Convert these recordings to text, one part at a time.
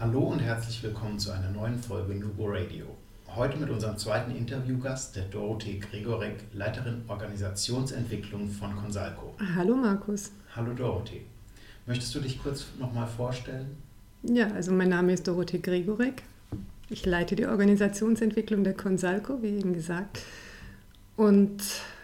Hallo und herzlich willkommen zu einer neuen Folge Nubo Radio. Heute mit unserem zweiten Interviewgast, der Dorothee Gregorek, Leiterin Organisationsentwicklung von Consalco. Hallo Markus. Hallo Dorothee. Möchtest du dich kurz nochmal vorstellen? Ja, also mein Name ist Dorothee Gregorek. Ich leite die Organisationsentwicklung der Consalco, wie eben gesagt. Und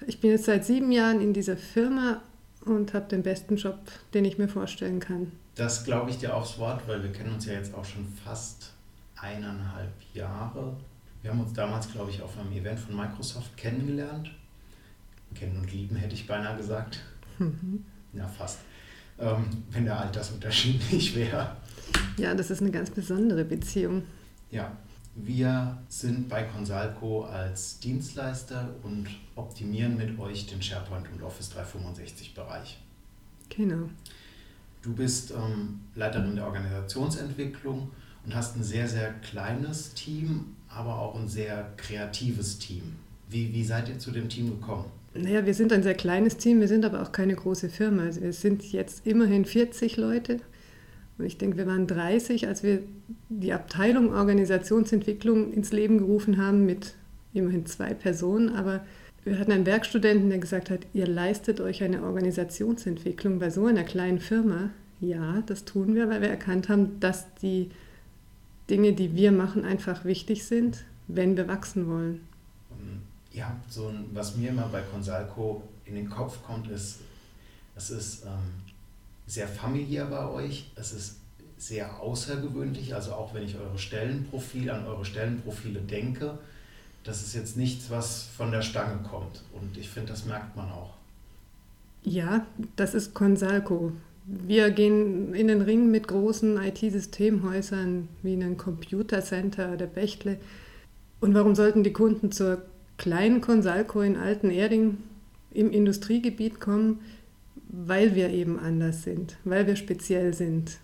ich bin jetzt seit sieben Jahren in dieser Firma und habe den besten Job, den ich mir vorstellen kann. Das glaube ich dir aufs Wort, weil wir kennen uns ja jetzt auch schon fast eineinhalb Jahre. Wir haben uns damals, glaube ich, auf einem Event von Microsoft kennengelernt. Kennen und lieben, hätte ich beinahe gesagt. Mhm. Ja, fast. Ähm, wenn der Altersunterschied nicht wäre. Ja, das ist eine ganz besondere Beziehung. Ja, wir sind bei Consalco als Dienstleister und optimieren mit euch den SharePoint und Office 365 Bereich. Genau. Du bist ähm, Leiterin der Organisationsentwicklung und hast ein sehr, sehr kleines Team, aber auch ein sehr kreatives Team. Wie, wie seid ihr zu dem Team gekommen? Naja, wir sind ein sehr kleines Team, wir sind aber auch keine große Firma. Also wir sind jetzt immerhin 40 Leute. Und ich denke, wir waren 30, als wir die Abteilung Organisationsentwicklung ins Leben gerufen haben mit immerhin zwei Personen. Aber wir hatten einen Werkstudenten, der gesagt hat, ihr leistet euch eine Organisationsentwicklung bei so einer kleinen Firma. Ja, das tun wir, weil wir erkannt haben, dass die Dinge, die wir machen, einfach wichtig sind, wenn wir wachsen wollen. Ja, so ein, was mir immer bei Consalco in den Kopf kommt, ist, es ist ähm, sehr familiär bei euch, es ist sehr außergewöhnlich, also auch wenn ich eure Stellenprofile, an eure Stellenprofile denke, das ist jetzt nichts, was von der Stange kommt. Und ich finde, das merkt man auch. Ja, das ist Consalco. Wir gehen in den Ring mit großen IT-Systemhäusern wie einem Computer Center oder Bechtle. Und warum sollten die Kunden zur kleinen Consalco in Alten-Erding im Industriegebiet kommen? Weil wir eben anders sind, weil wir speziell sind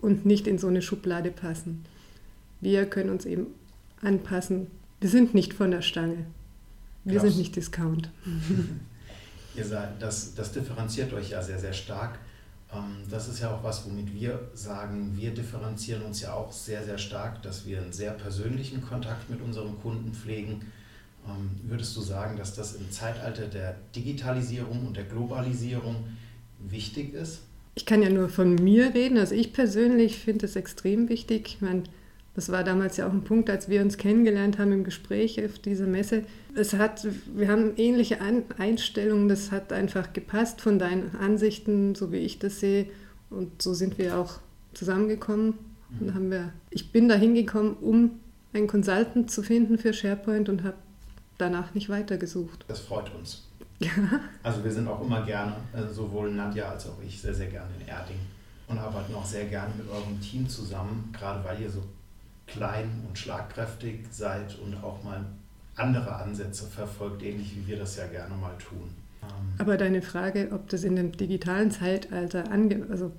und nicht in so eine Schublade passen. Wir können uns eben anpassen wir sind nicht von der Stange. Wir Klaus. sind nicht Discount. Ihr seid, das, das differenziert euch ja sehr, sehr stark. Ähm, das ist ja auch was, womit wir sagen, wir differenzieren uns ja auch sehr, sehr stark, dass wir einen sehr persönlichen Kontakt mit unseren Kunden pflegen. Ähm, würdest du sagen, dass das im Zeitalter der Digitalisierung und der Globalisierung wichtig ist? Ich kann ja nur von mir reden. Also ich persönlich finde es extrem wichtig. Ich meine, das war damals ja auch ein Punkt, als wir uns kennengelernt haben im Gespräch auf dieser Messe. Es hat, wir haben ähnliche Einstellungen, das hat einfach gepasst von deinen Ansichten, so wie ich das sehe. Und so sind wir auch zusammengekommen. Und haben wir, ich bin da hingekommen, um einen Consultant zu finden für SharePoint und habe danach nicht weitergesucht. Das freut uns. Ja. Also wir sind auch immer gerne, also sowohl Nadja als auch ich, sehr, sehr gerne in Erding und arbeiten auch sehr gerne mit eurem Team zusammen, gerade weil ihr so klein und schlagkräftig seid und auch mal andere Ansätze verfolgt, ähnlich wie wir das ja gerne mal tun. Ähm, Aber deine Frage, ob das in dem digitalen Zeitalter also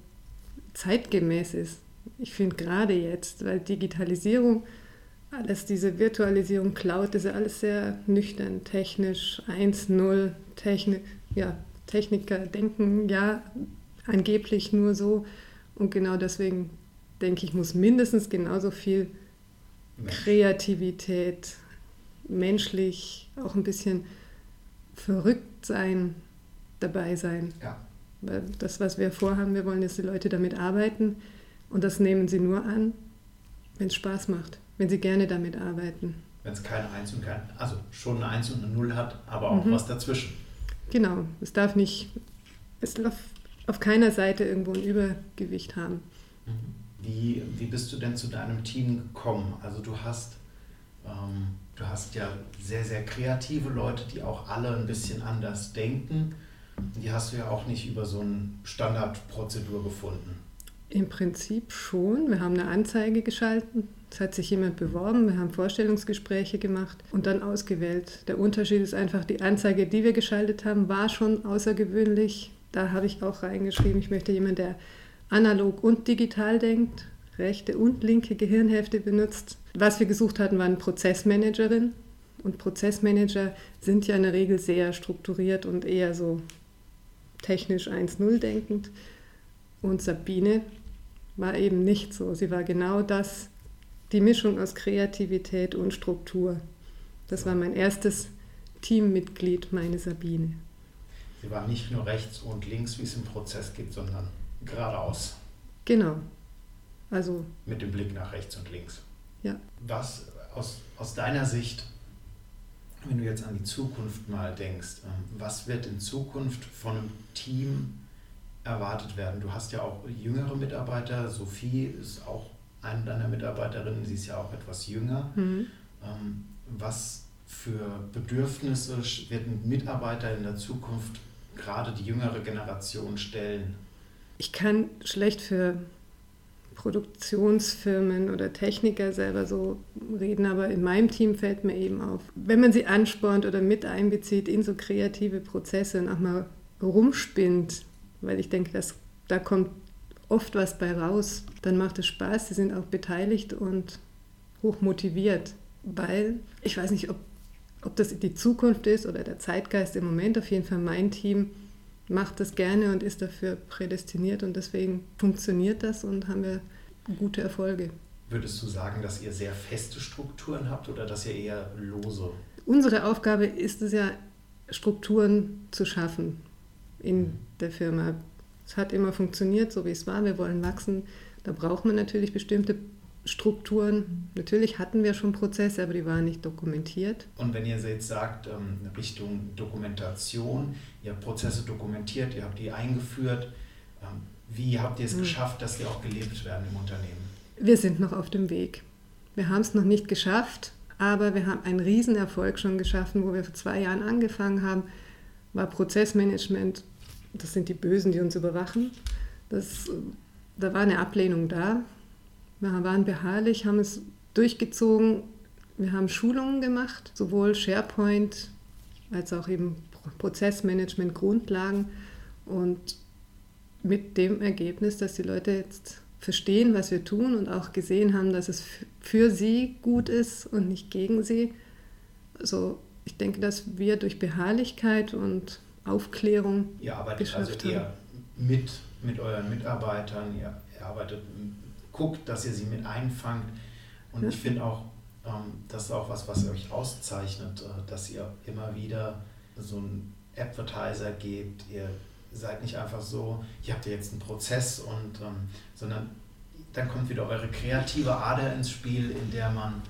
zeitgemäß ist, ich finde gerade jetzt, weil Digitalisierung, alles diese Virtualisierung, Cloud, das ist ja alles sehr nüchtern, technisch, 1.0, Technik, ja, Techniker denken ja angeblich nur so und genau deswegen denke ich, muss mindestens genauso viel Kreativität, menschlich, auch ein bisschen verrückt sein, dabei sein. Ja. Weil das, was wir vorhaben, wir wollen, dass die Leute damit arbeiten und das nehmen sie nur an, wenn es Spaß macht, wenn sie gerne damit arbeiten. Wenn es keine Eins und kein, also schon eine Eins und eine Null hat, aber auch mhm. was dazwischen. Genau, es darf nicht, es darf auf keiner Seite irgendwo ein Übergewicht haben. Mhm. Wie, wie bist du denn zu deinem Team gekommen? Also du hast, ähm, du hast ja sehr, sehr kreative Leute, die auch alle ein bisschen anders denken. Die hast du ja auch nicht über so eine Standardprozedur gefunden. Im Prinzip schon. Wir haben eine Anzeige geschalten. Es hat sich jemand beworben, wir haben Vorstellungsgespräche gemacht und dann ausgewählt. Der Unterschied ist einfach, die Anzeige, die wir geschaltet haben, war schon außergewöhnlich. Da habe ich auch reingeschrieben, ich möchte jemanden, der analog und digital denkt, rechte und linke Gehirnhälfte benutzt. Was wir gesucht hatten, war eine Prozessmanagerin. Und Prozessmanager sind ja in der Regel sehr strukturiert und eher so technisch 1-0 denkend. Und Sabine war eben nicht so. Sie war genau das, die Mischung aus Kreativität und Struktur. Das war mein erstes Teammitglied, meine Sabine. Sie war nicht nur rechts und links, wie es im Prozess gibt, sondern geradeaus. Genau. Also mit dem Blick nach rechts und links. Ja. Was aus, aus deiner Sicht, wenn du jetzt an die Zukunft mal denkst, ähm, was wird in Zukunft von einem Team erwartet werden? Du hast ja auch jüngere Mitarbeiter. Sophie ist auch eine deiner Mitarbeiterinnen, sie ist ja auch etwas jünger. Mhm. Ähm, was für Bedürfnisse wird ein Mitarbeiter in der Zukunft gerade die jüngere Generation stellen? Ich kann schlecht für Produktionsfirmen oder Techniker selber so reden, aber in meinem Team fällt mir eben auf, wenn man sie anspornt oder mit einbezieht in so kreative Prozesse und auch mal rumspinnt, weil ich denke, dass, da kommt oft was bei raus, dann macht es Spaß, sie sind auch beteiligt und hoch motiviert, weil ich weiß nicht, ob, ob das die Zukunft ist oder der Zeitgeist im Moment, auf jeden Fall mein Team macht das gerne und ist dafür prädestiniert und deswegen funktioniert das und haben wir gute Erfolge. Würdest du sagen, dass ihr sehr feste Strukturen habt oder dass ihr eher lose? Unsere Aufgabe ist es ja, Strukturen zu schaffen in mhm. der Firma. Es hat immer funktioniert, so wie es war. Wir wollen wachsen. Da braucht man natürlich bestimmte Strukturen. Natürlich hatten wir schon Prozesse, aber die waren nicht dokumentiert. Und wenn ihr jetzt sagt, ähm, Richtung Dokumentation, ihr habt Prozesse dokumentiert, ihr habt die eingeführt, ähm, wie habt ihr es hm. geschafft, dass die auch gelebt werden im Unternehmen? Wir sind noch auf dem Weg. Wir haben es noch nicht geschafft, aber wir haben einen Riesenerfolg schon geschaffen, wo wir vor zwei Jahren angefangen haben, war Prozessmanagement. Das sind die Bösen, die uns überwachen. Das, da war eine Ablehnung da. Wir waren beharrlich, haben es durchgezogen. Wir haben Schulungen gemacht, sowohl SharePoint als auch eben Prozessmanagement Grundlagen und mit dem Ergebnis, dass die Leute jetzt verstehen, was wir tun und auch gesehen haben, dass es für sie gut ist und nicht gegen sie. Also ich denke, dass wir durch Beharrlichkeit und Aufklärung ihr arbeitet also eher mit mit euren Mitarbeitern, ihr, ihr arbeitet guckt, dass ihr sie mit einfangt. Und ich finde auch, ähm, das ist auch was, was euch auszeichnet, äh, dass ihr immer wieder so einen Advertiser gebt. Ihr seid nicht einfach so, ihr habt ja jetzt einen Prozess und ähm, sondern dann kommt wieder eure kreative Ader ins Spiel, in der man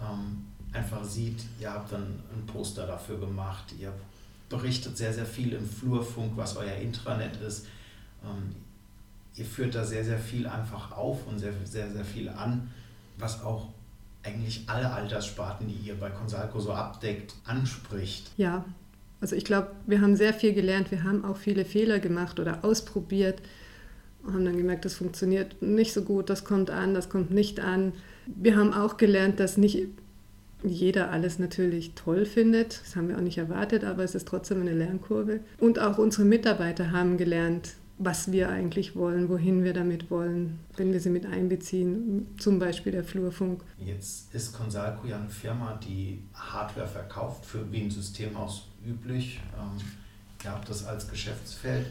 ähm, einfach sieht, ihr habt dann ein Poster dafür gemacht, ihr berichtet sehr, sehr viel im Flurfunk, was euer Intranet ist. Ihr führt da sehr, sehr viel einfach auf und sehr, sehr, sehr viel an, was auch eigentlich alle Alterssparten, die ihr bei Consalco so abdeckt, anspricht. Ja, also ich glaube, wir haben sehr viel gelernt. Wir haben auch viele Fehler gemacht oder ausprobiert und haben dann gemerkt, das funktioniert nicht so gut, das kommt an, das kommt nicht an. Wir haben auch gelernt, dass nicht jeder alles natürlich toll findet. Das haben wir auch nicht erwartet, aber es ist trotzdem eine Lernkurve. Und auch unsere Mitarbeiter haben gelernt, was wir eigentlich wollen, wohin wir damit wollen, wenn wir sie mit einbeziehen, zum Beispiel der Flurfunk. Jetzt ist Consalco ja eine Firma, die Hardware verkauft, für wie ein Systemhaus üblich. Ähm, ihr habt das als Geschäftsfeld,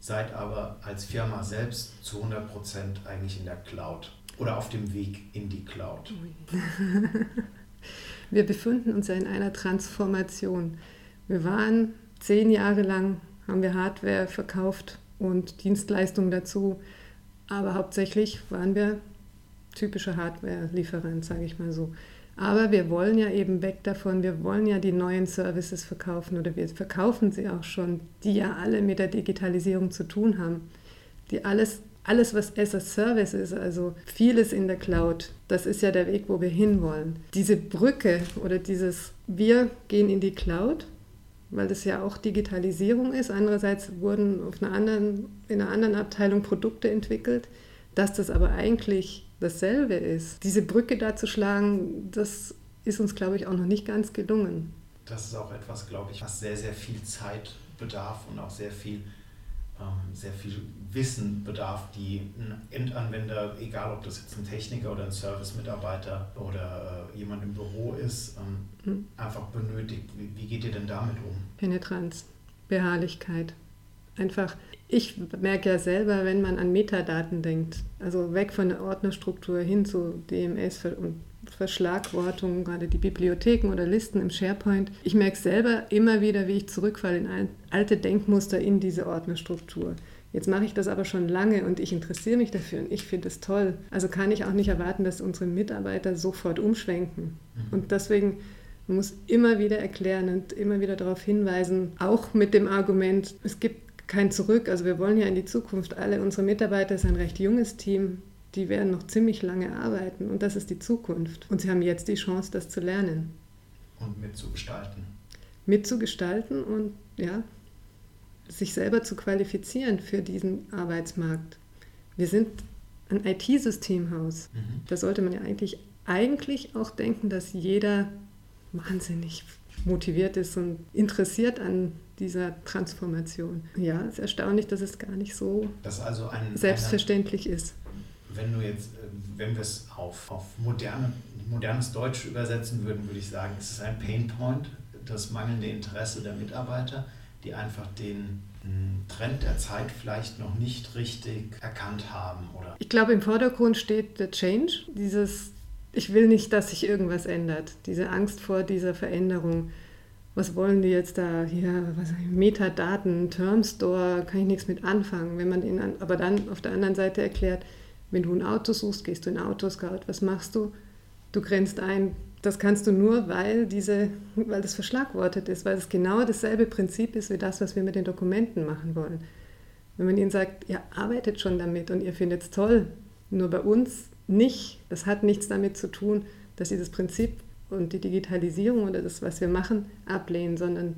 seid aber als Firma selbst zu 100% eigentlich in der Cloud oder auf dem Weg in die Cloud. wir befinden uns ja in einer Transformation. Wir waren zehn Jahre lang, haben wir Hardware verkauft und Dienstleistungen dazu. Aber hauptsächlich waren wir typische Hardware-Lieferant, sage ich mal so. Aber wir wollen ja eben weg davon, wir wollen ja die neuen Services verkaufen oder wir verkaufen sie auch schon, die ja alle mit der Digitalisierung zu tun haben. Die alles, alles was as a Service ist, also vieles in der Cloud, das ist ja der Weg, wo wir hinwollen. Diese Brücke oder dieses, wir gehen in die Cloud weil das ja auch Digitalisierung ist. Andererseits wurden auf einer anderen, in einer anderen Abteilung Produkte entwickelt. Dass das aber eigentlich dasselbe ist. Diese Brücke da zu schlagen, das ist uns, glaube ich, auch noch nicht ganz gelungen. Das ist auch etwas, glaube ich, was sehr, sehr viel Zeit bedarf und auch sehr viel, sehr viel Wissen bedarf, die ein Endanwender, egal ob das jetzt ein Techniker oder ein Service-Mitarbeiter oder äh, jemand im Büro ist, ähm, mhm. einfach benötigt. Wie, wie geht ihr denn damit um? Penetranz, Beharrlichkeit. Einfach, ich merke ja selber, wenn man an Metadaten denkt, also weg von der Ordnerstruktur hin zu DMS und Verschlagwortung, gerade die Bibliotheken oder Listen im SharePoint. Ich merke selber immer wieder, wie ich zurückfalle in alte Denkmuster in diese Ordnerstruktur. Jetzt mache ich das aber schon lange und ich interessiere mich dafür und ich finde es toll. Also kann ich auch nicht erwarten, dass unsere Mitarbeiter sofort umschwenken. Mhm. Und deswegen man muss immer wieder erklären und immer wieder darauf hinweisen, auch mit dem Argument, es gibt kein Zurück. Also wir wollen ja in die Zukunft. Alle unsere Mitarbeiter sind ein recht junges Team die werden noch ziemlich lange arbeiten und das ist die Zukunft. Und sie haben jetzt die Chance, das zu lernen. Und mitzugestalten. Mitzugestalten und ja, sich selber zu qualifizieren für diesen Arbeitsmarkt. Wir sind ein IT-Systemhaus. Mhm. Da sollte man ja eigentlich, eigentlich auch denken, dass jeder wahnsinnig motiviert ist und interessiert an dieser Transformation. Ja, es ist erstaunlich, dass es gar nicht so also ein, selbstverständlich eine, ist wenn du jetzt, äh, wenn wir es auf, auf moderne, modernes Deutsch übersetzen würden, würde ich sagen, es ist ein Painpoint, das mangelnde Interesse der Mitarbeiter, die einfach den hm, Trend der Zeit vielleicht noch nicht richtig erkannt haben. Oder? Ich glaube, im Vordergrund steht der Change, dieses, ich will nicht, dass sich irgendwas ändert, diese Angst vor dieser Veränderung. Was wollen die jetzt da hier? Was, Metadaten, Termstore, kann ich nichts mit anfangen. Wenn man ihnen, aber dann auf der anderen Seite erklärt, wenn du ein Auto suchst, gehst du in Autoscout. Was machst du? Du grenzt ein. Das kannst du nur, weil, diese, weil das verschlagwortet ist, weil es genau dasselbe Prinzip ist wie das, was wir mit den Dokumenten machen wollen. Wenn man ihnen sagt, ihr arbeitet schon damit und ihr findet es toll, nur bei uns nicht, das hat nichts damit zu tun, dass sie das Prinzip und die Digitalisierung oder das, was wir machen, ablehnen, sondern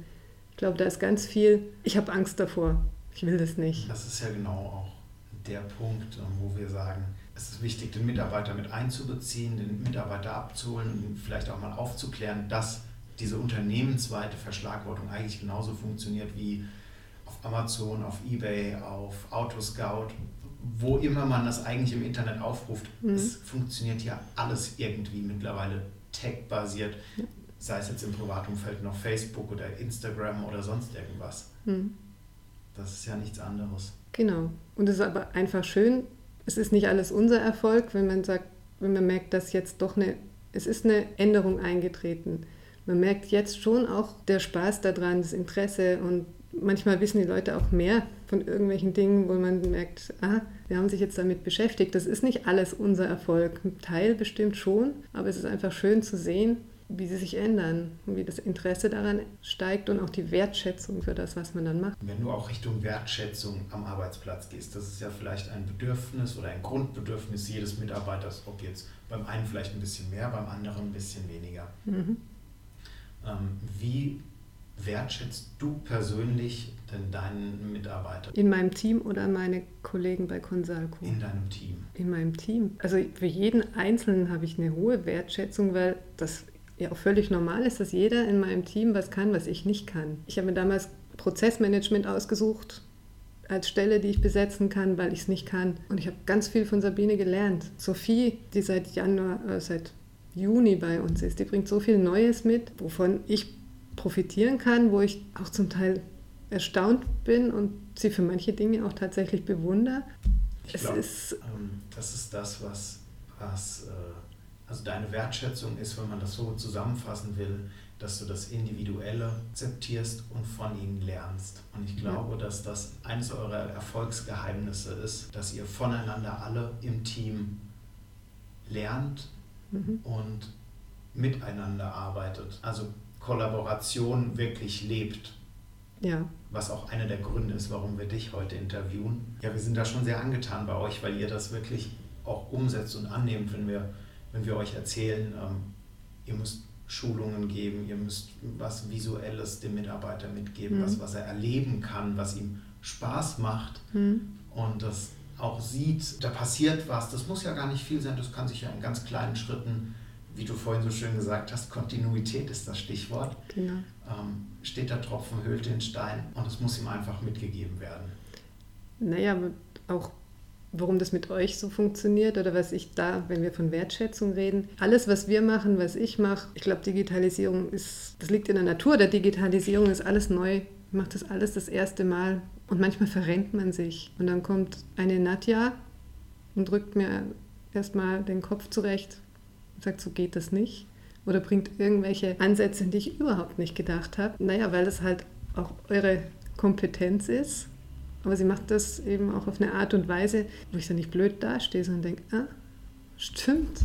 ich glaube, da ist ganz viel, ich habe Angst davor, ich will das nicht. Das ist ja genau auch der Punkt, ähm, wo wir sagen, es ist wichtig, den Mitarbeiter mit einzubeziehen, den Mitarbeiter abzuholen und vielleicht auch mal aufzuklären, dass diese unternehmensweite Verschlagwortung eigentlich genauso funktioniert wie auf Amazon, auf eBay, auf Autoscout, wo immer man das eigentlich im Internet aufruft. Mhm. Es funktioniert ja alles irgendwie mittlerweile tech-basiert, sei es jetzt im Privatumfeld noch Facebook oder Instagram oder sonst irgendwas. Mhm. Das ist ja nichts anderes. Genau. Und es ist aber einfach schön, es ist nicht alles unser Erfolg, wenn man sagt, wenn man merkt, dass jetzt doch eine, es ist eine Änderung eingetreten. Man merkt jetzt schon auch der Spaß daran, das Interesse und manchmal wissen die Leute auch mehr von irgendwelchen Dingen, wo man merkt, ah, wir haben sich jetzt damit beschäftigt. Das ist nicht alles unser Erfolg. Ein Teil bestimmt schon, aber es ist einfach schön zu sehen, wie sie sich ändern und wie das Interesse daran steigt und auch die Wertschätzung für das, was man dann macht. Wenn du auch Richtung Wertschätzung am Arbeitsplatz gehst, das ist ja vielleicht ein Bedürfnis oder ein Grundbedürfnis jedes Mitarbeiters, ob jetzt beim einen vielleicht ein bisschen mehr, beim anderen ein bisschen weniger. Mhm. Ähm, wie wertschätzt du persönlich denn deinen Mitarbeiter? In meinem Team oder meine Kollegen bei Consalco? In deinem Team. In meinem Team. Also für jeden Einzelnen habe ich eine hohe Wertschätzung, weil das ja auch völlig normal ist, dass jeder in meinem Team was kann, was ich nicht kann. Ich habe mir damals Prozessmanagement ausgesucht als Stelle, die ich besetzen kann, weil ich es nicht kann. Und ich habe ganz viel von Sabine gelernt. Sophie, die seit Januar, äh, seit Juni bei uns ist, die bringt so viel Neues mit, wovon ich profitieren kann, wo ich auch zum Teil erstaunt bin und sie für manche Dinge auch tatsächlich bewundere. Ich glaube, ähm, das ist das, was, was äh also deine Wertschätzung ist, wenn man das so zusammenfassen will, dass du das Individuelle akzeptierst und von ihnen lernst. Und ich glaube, dass das eines eurer Erfolgsgeheimnisse ist, dass ihr voneinander alle im Team lernt mhm. und miteinander arbeitet. Also Kollaboration wirklich lebt. Ja. Was auch einer der Gründe ist, warum wir dich heute interviewen. Ja, wir sind da schon sehr angetan bei euch, weil ihr das wirklich auch umsetzt und annehmt, wenn wir wenn wir euch erzählen, ähm, ihr müsst Schulungen geben, ihr müsst was Visuelles dem Mitarbeiter mitgeben, mhm. was, was er erleben kann, was ihm Spaß macht mhm. und das auch sieht, da passiert was. Das muss ja gar nicht viel sein, das kann sich ja in ganz kleinen Schritten, wie du vorhin so schön gesagt hast, Kontinuität ist das Stichwort. Genau. Ähm, steht der Tropfen, höhlt den Stein und es muss ihm einfach mitgegeben werden. Naja, auch warum das mit euch so funktioniert oder was ich da, wenn wir von Wertschätzung reden. Alles, was wir machen, was ich mache, ich glaube, Digitalisierung ist, das liegt in der Natur der Digitalisierung, ist alles neu. Ich mache das alles das erste Mal und manchmal verrennt man sich. Und dann kommt eine Nadja und drückt mir erstmal den Kopf zurecht und sagt, so geht das nicht. Oder bringt irgendwelche Ansätze, die ich überhaupt nicht gedacht habe. Naja, weil das halt auch eure Kompetenz ist aber sie macht das eben auch auf eine Art und Weise, wo ich dann nicht blöd dastehe, sondern denke, ah, stimmt,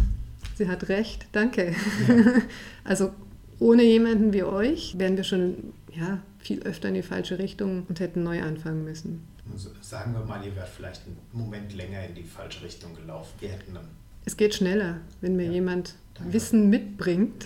sie hat recht, danke. Ja. also ohne jemanden wie euch wären wir schon ja, viel öfter in die falsche Richtung und hätten neu anfangen müssen. Also sagen wir mal, ihr wärt vielleicht einen Moment länger in die falsche Richtung gelaufen. Wir hätten dann es geht schneller, wenn mir ja, jemand danke. Wissen mitbringt,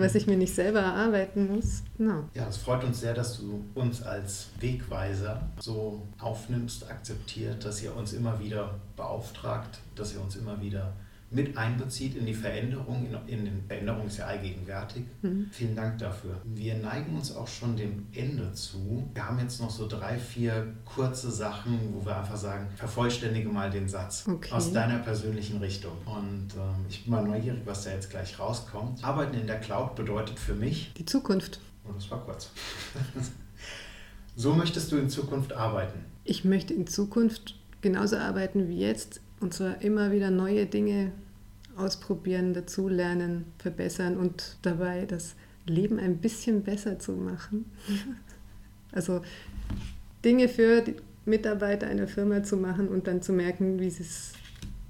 was ich mir nicht selber erarbeiten muss. No. Ja, es freut uns sehr, dass du uns als Wegweiser so aufnimmst, akzeptiert, dass ihr uns immer wieder beauftragt, dass ihr uns immer wieder mit einbezieht in die Veränderung. In, in den Veränderung ist ja allgegenwärtig. Mhm. Vielen Dank dafür. Wir neigen uns auch schon dem Ende zu. Wir haben jetzt noch so drei, vier kurze Sachen, wo wir einfach sagen, vervollständige mal den Satz okay. aus deiner persönlichen Richtung. Und ähm, ich bin mal neugierig, was da jetzt gleich rauskommt. Arbeiten in der Cloud bedeutet für mich die Zukunft. Und oh, das war kurz. so möchtest du in Zukunft arbeiten? Ich möchte in Zukunft genauso arbeiten wie jetzt und zwar immer wieder neue Dinge ausprobieren, dazulernen, verbessern und dabei das Leben ein bisschen besser zu machen. Also Dinge für die Mitarbeiter einer Firma zu machen und dann zu merken, wie es,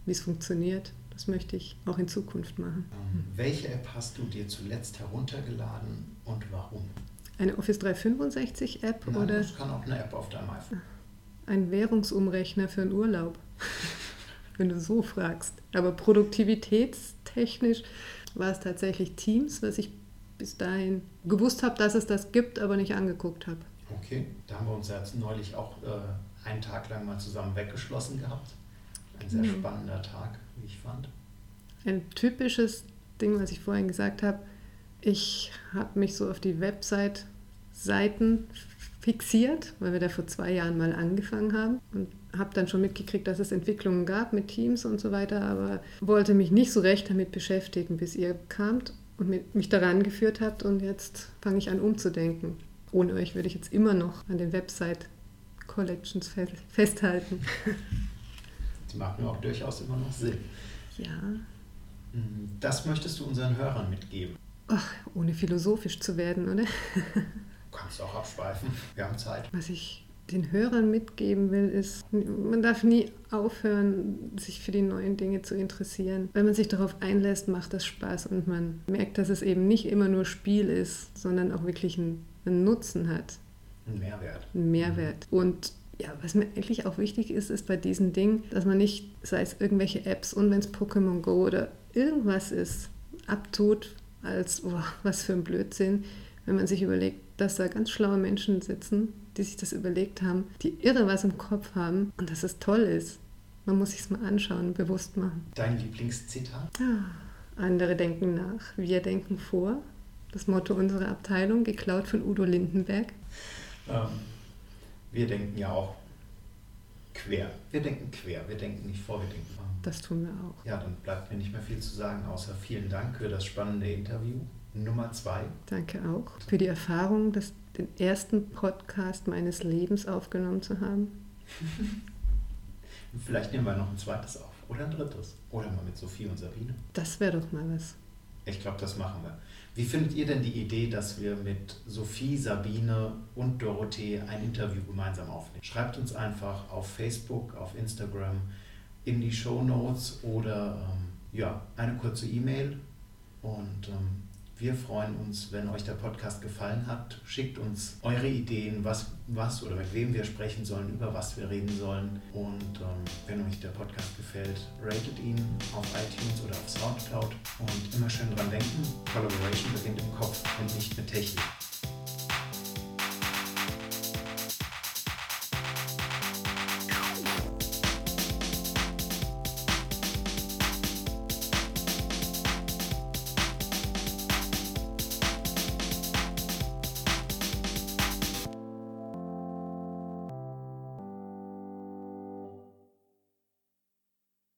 wie es funktioniert. Das möchte ich auch in Zukunft machen. Ähm, welche App hast du dir zuletzt heruntergeladen und warum? Eine Office 365 App Nein, oder? Das kann auch eine App auf deinem iPhone. Ein Währungsumrechner für einen Urlaub wenn du so fragst. Aber produktivitätstechnisch war es tatsächlich Teams, was ich bis dahin gewusst habe, dass es das gibt, aber nicht angeguckt habe. Okay, da haben wir uns jetzt neulich auch äh, einen Tag lang mal zusammen weggeschlossen gehabt. Ein sehr ja. spannender Tag, wie ich fand. Ein typisches Ding, was ich vorhin gesagt habe, ich habe mich so auf die Website-Seiten fixiert, weil wir da vor zwei Jahren mal angefangen haben und habe dann schon mitgekriegt, dass es Entwicklungen gab mit Teams und so weiter, aber wollte mich nicht so recht damit beschäftigen, bis ihr kamt und mich daran geführt habt und jetzt fange ich an umzudenken. Ohne euch würde ich jetzt immer noch an den Website Collections festhalten. Die machen auch durchaus immer noch Sinn. Ja. Mhm, das möchtest du unseren Hörern mitgeben. Ach, ohne philosophisch zu werden, oder? Du kannst auch abschweifen. Wir haben Zeit. Was ich den Hörern mitgeben will, ist, man darf nie aufhören, sich für die neuen Dinge zu interessieren. Wenn man sich darauf einlässt, macht das Spaß und man merkt, dass es eben nicht immer nur Spiel ist, sondern auch wirklich einen, einen Nutzen hat. Ein Mehrwert. Ein Mehrwert. Und ja, was mir eigentlich auch wichtig ist, ist bei diesen Dingen, dass man nicht, sei es irgendwelche Apps und wenn es Pokémon Go oder irgendwas ist, abtut als, oh, was für ein Blödsinn, wenn man sich überlegt, dass da ganz schlaue Menschen sitzen, die sich das überlegt haben, die irre was im Kopf haben und dass es toll ist. Man muss sich es mal anschauen und bewusst machen. Dein Lieblingszitat? Ah, andere denken nach, wir denken vor. Das Motto unserer Abteilung, geklaut von Udo Lindenberg. Ähm, wir denken ja auch quer. Wir denken quer, wir denken nicht vor, wir denken vor. Das tun wir auch. Ja, dann bleibt mir nicht mehr viel zu sagen, außer vielen Dank für das spannende Interview. Nummer zwei. Danke auch für die Erfahrung, das, den ersten Podcast meines Lebens aufgenommen zu haben. Vielleicht nehmen wir noch ein zweites auf oder ein drittes. Oder mal mit Sophie und Sabine. Das wäre doch mal was. Ich glaube, das machen wir. Wie findet ihr denn die Idee, dass wir mit Sophie, Sabine und Dorothee ein Interview gemeinsam aufnehmen? Schreibt uns einfach auf Facebook, auf Instagram, in die Show Notes oder ähm, ja, eine kurze E-Mail und ähm, wir freuen uns, wenn euch der Podcast gefallen hat. Schickt uns eure Ideen, was, was oder mit wem wir sprechen sollen, über was wir reden sollen. Und ähm, wenn euch der Podcast gefällt, ratet ihn auf iTunes oder auf Soundcloud. Und immer schön dran denken, Collaboration beginnt im Kopf und nicht mit Technik.